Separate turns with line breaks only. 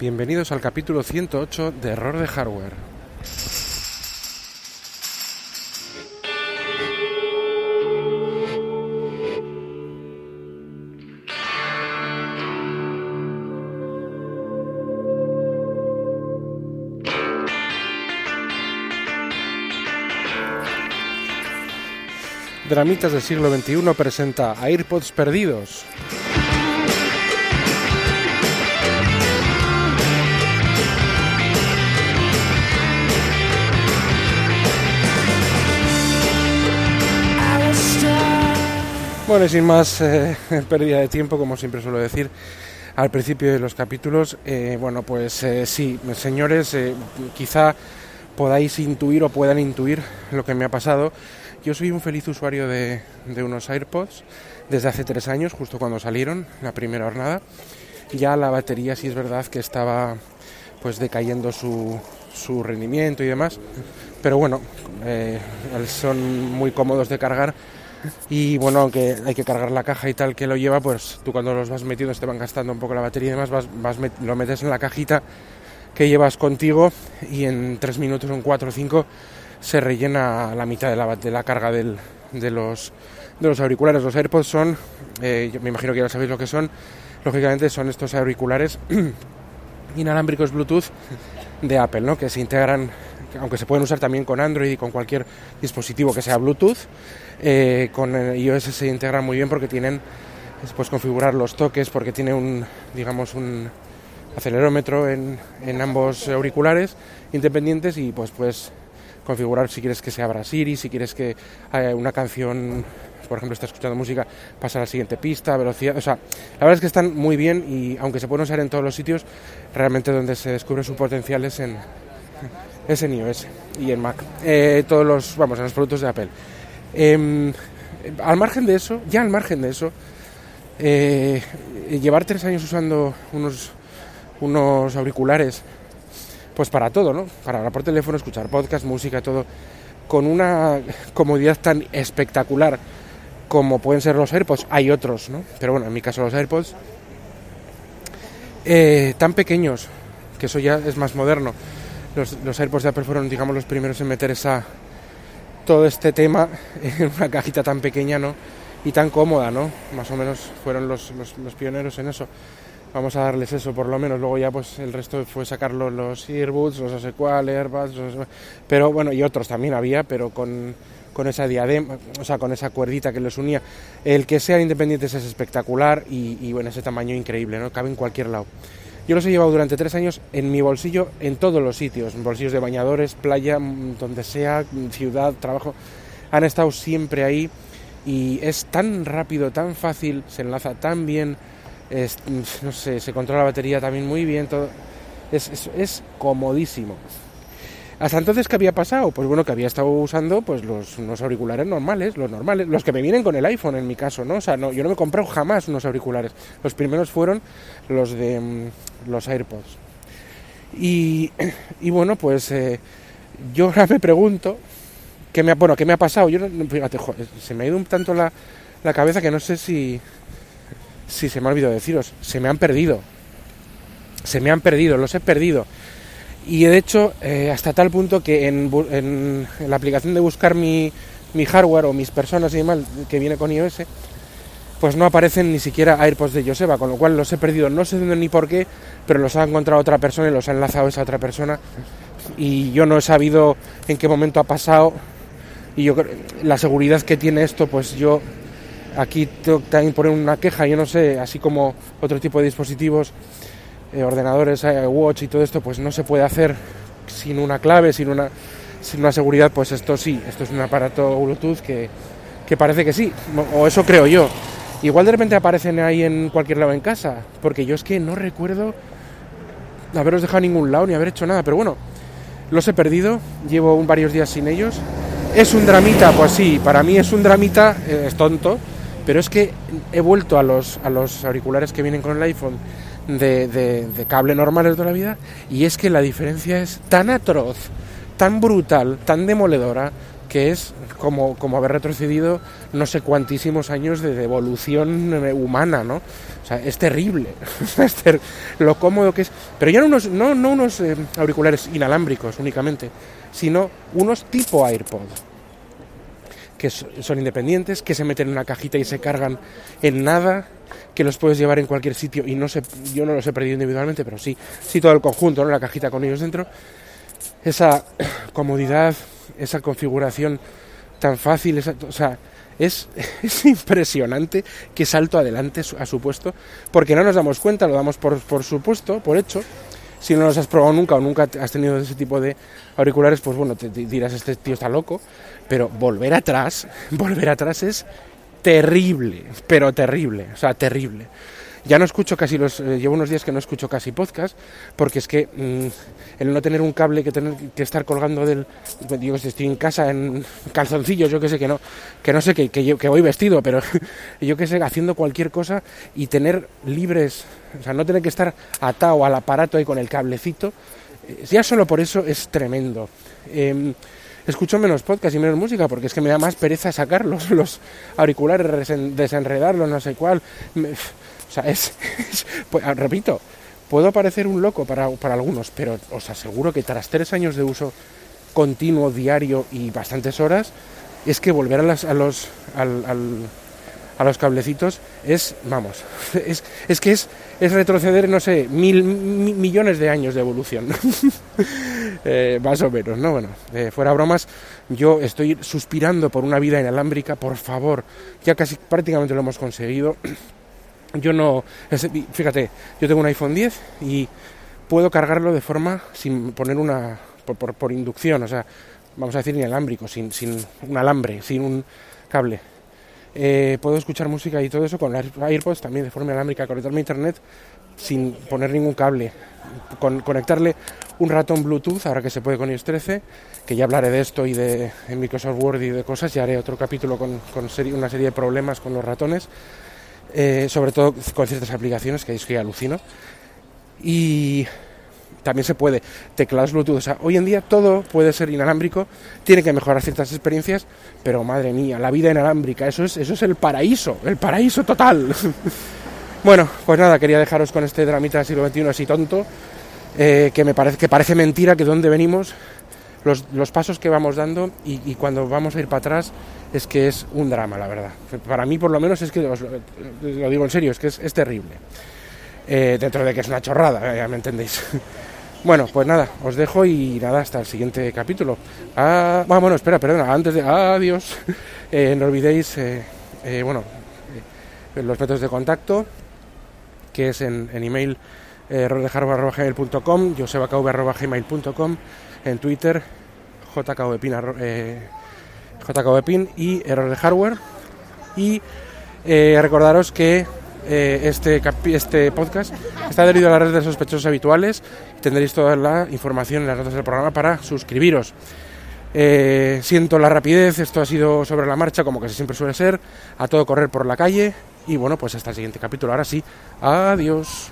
Bienvenidos al capítulo 108 de Error de Hardware. Dramitas del siglo XXI presenta AirPods perdidos. Bueno, y sin más eh, pérdida de tiempo, como siempre suelo decir al principio de los capítulos, eh, bueno, pues eh, sí, señores, quizá podáis intuir o puedan intuir lo que me ha pasado. Yo soy un feliz usuario de, de unos AirPods desde hace tres años, justo cuando salieron, la primera jornada. Ya la batería sí es verdad que estaba pues decayendo su, su rendimiento y demás, pero bueno, son muy cómodos de cargar y bueno, aunque hay que cargar la caja y tal que lo lleva, pues tú cuando los vas metiendo te van gastando un poco la batería y demás, vas, vas lo metes en la cajita que llevas contigo y en 3 minutos, en 4 o 5, se rellena la mitad de la, de la carga del, de, los, de los auriculares. Los AirPods son, eh, yo me imagino que ya sabéis lo que son, lógicamente son estos auriculares inalámbricos Bluetooth de Apple, ¿no? que se integran, aunque se pueden usar también con Android y con cualquier dispositivo que sea Bluetooth, eh, con iOS se integra muy bien porque tienen, puedes configurar los toques, porque tiene un, digamos, un acelerómetro en, en ambos auriculares independientes y pues puedes configurar si quieres que se abra Siri, si quieres que haya una canción, por ejemplo, está escuchando música, pasa a la siguiente pista, velocidad, o sea, la verdad es que están muy bien y aunque se pueden usar en todos los sitios, realmente donde se descubre su potencial es en, es en iOS y en Mac, eh, todos los, vamos, en los productos de Apple. Em, al margen de eso, ya al margen de eso, eh, llevar tres años usando unos, unos auriculares, pues para todo, ¿no? Para hablar por teléfono, escuchar podcast, música, todo, con una comodidad tan espectacular como pueden ser los AirPods, hay otros, ¿no? Pero bueno, en mi caso los AirPods, eh, tan pequeños, que eso ya es más moderno. Los, los AirPods de Apple fueron, digamos, los primeros en meter esa, todo este tema en una cajita tan pequeña, ¿no? Y tan cómoda, ¿no? Más o menos fueron los, los, pioneros en eso. Vamos a darles eso, por lo menos. Luego ya, pues, el resto fue sacarlo los earbuds, los Asequal, Airbuds, pero bueno, y otros también había, pero con, con esa diadema, o sea, con esa cuerdita que los unía. El que sean independientes es espectacular y, y bueno, ese tamaño increíble, ¿no? Cabe en cualquier lado. Yo los he llevado durante tres años en mi bolsillo en todos los sitios, bolsillos de bañadores, playa, mm, donde sea, ciudad, trabajo. Han estado siempre ahí y es tan rápido, tan fácil, se enlaza tan bien, no sé, se controla la batería también muy bien, todo. Es, es, es comodísimo. Hasta entonces, ¿qué había pasado? Pues bueno, que había estado usando pues los unos auriculares normales, los normales, los que me vienen con el iPhone en mi caso, ¿no? O sea, no, yo no me he comprado jamás unos auriculares. Los primeros fueron los de mm, los AirPods. Y, y bueno, pues eh, yo ahora me pregunto, ¿qué me ha, bueno, ¿qué me ha pasado? Yo, fíjate, se me ha ido un tanto la, la cabeza que no sé si, si se me ha olvidado deciros, se me han perdido. Se me han perdido, los he perdido. Y de hecho, eh, hasta tal punto que en, en, la aplicación de buscar mi, mi, hardware o mis personas y demás que viene con iOS, pues no aparecen ni siquiera AirPods de Joseba, con lo cual los he perdido, no sé dónde ni por qué, pero los ha encontrado otra persona y los ha enlazado esa otra persona. Y yo no he sabido en qué momento ha pasado. Y yo la seguridad que tiene esto, pues yo aquí tengo que también poner una queja, yo no sé, así como otro tipo de dispositivos ordenadores, eh, watch y todo esto, pues no se puede hacer sin una clave, sin una, sin una seguridad, pues esto sí, esto es un aparato Bluetooth que, que parece que sí, o eso creo yo. Igual de repente aparecen ahí en cualquier lado en casa, porque yo es que no recuerdo haberos dejado ningún lado ni haber hecho nada, pero bueno, los he perdido, llevo varios días sin ellos. ¿Es un dramita? Pues sí, para mí es un dramita, eh, es tonto, pero es que he vuelto a los, a los auriculares que vienen con el iPhone de, de, cable normales de la vida y es que la diferencia es tan atroz, tan brutal, tan demoledora que es como, como haber retrocedido no sé cuantísimos años de evolución humana, ¿no? O sea, es terrible, lo cómodo que es. Pero ya no unos, no, no unos eh, auriculares inalámbricos únicamente, sino unos tipo AirPod, que son independientes, que se meten en una cajita y se cargan en nada, que los puedes llevar en cualquier sitio y no sé, yo no los he perdido individualmente, pero sí, sí todo el conjunto, ¿no? La cajita con ellos dentro. Esa comodidad, esa configuración tan fácil, o sea, es, es, impresionante que salto adelante a su puesto, porque no nos damos cuenta, lo damos por, por supuesto, por hecho. Si no los has probado nunca o nunca has tenido ese tipo de auriculares, pues bueno, te dirás, este tío está loco, pero volver atrás, volver atrás es terrible, pero terrible, o sea, terrible. Ya no escucho casi los. Eh, llevo unos días que no escucho casi podcast, porque es que mm, el no tener un cable que tener que estar colgando del. Digo, si estoy en casa en calzoncillos, yo que sé, que no, que no sé, que, que, que voy vestido, pero yo que sé, haciendo cualquier cosa y tener libres. O sea, no tener que estar atado al aparato ahí con el cablecito. Eh, ya solo por eso es tremendo. Eh, escucho menos podcast y menos música porque es que me da más pereza sacarlos, los auriculares, desenredarlos, no sé cuál. Sea, es, pues, ah, repito, puedo parecer un loco para, para, algunos, pero os aseguro que tras tres años de uso continuo, diario y bastantes horas, es que volver a, las, a los, al, a los cablecitos es, vamos, es, es que es, es retroceder, no sé, mil, millones de años de evolución. eh, más o menos, ¿no? Bueno, eh, fuera bromas, yo estoy suspirando por una vida inalámbrica, por favor, ya casi prácticamente lo hemos conseguido. Yo no, fíjate, yo tengo un iPhone 10 y puedo cargarlo de forma sin poner una, por, por, por inducción, o sea, vamos a decir inalámbrico, sin, sin un alambre, sin un cable. Eh, puedo escuchar música y todo eso con las AirPods también de forma inalámbrica, conectarme a internet sin poner ningún cable, con, conectarle un ratón Bluetooth, ahora que se puede con iOS 13, que ya hablaré de esto y de Microsoft Word y de cosas, ya haré otro capítulo con, con una serie de problemas con los ratones, eh, sobre todo con ciertas aplicaciones que es que alucino. Y también se puede. Teclados Bluetooth. O sea, hoy en día todo puede ser inalámbrico, tiene que mejorar ciertas experiencias, pero madre mía, la vida inalámbrica, eso es, eso es el paraíso, el paraíso total. bueno, pues nada, quería dejaros con este dramita del siglo XXI así tonto, eh, que me parece, que parece mentira que donde venimos, los, los pasos que vamos dando y, cuando vamos a ir para atrás es que es un drama, la verdad. Para mí, por lo menos, es que, os, lo digo en serio, es que es, es terrible. Eh, dentro de que es una chorrada, ya me entendéis. Bueno, pues nada, os dejo y nada, hasta el siguiente capítulo. Ah, ah bueno, espera, perdona, antes de... Adiós. Eh, no olvidéis, eh, eh, bueno, los métodos de contacto, que es en, en email eh, rodejarbo.gmail.com, en Twitter, jkvpin, eh, y error de hardware. Y recordaros que eh, este, este podcast está adherido a la red de sospechosos habituales. Tendréis toda la información en las notas del programa para suscribiros. Eh, siento la rapidez, esto ha sido sobre la marcha, como que siempre suele ser, a todo correr por la calle. Y bueno, pues hasta el siguiente capítulo. Ahora sí, adiós.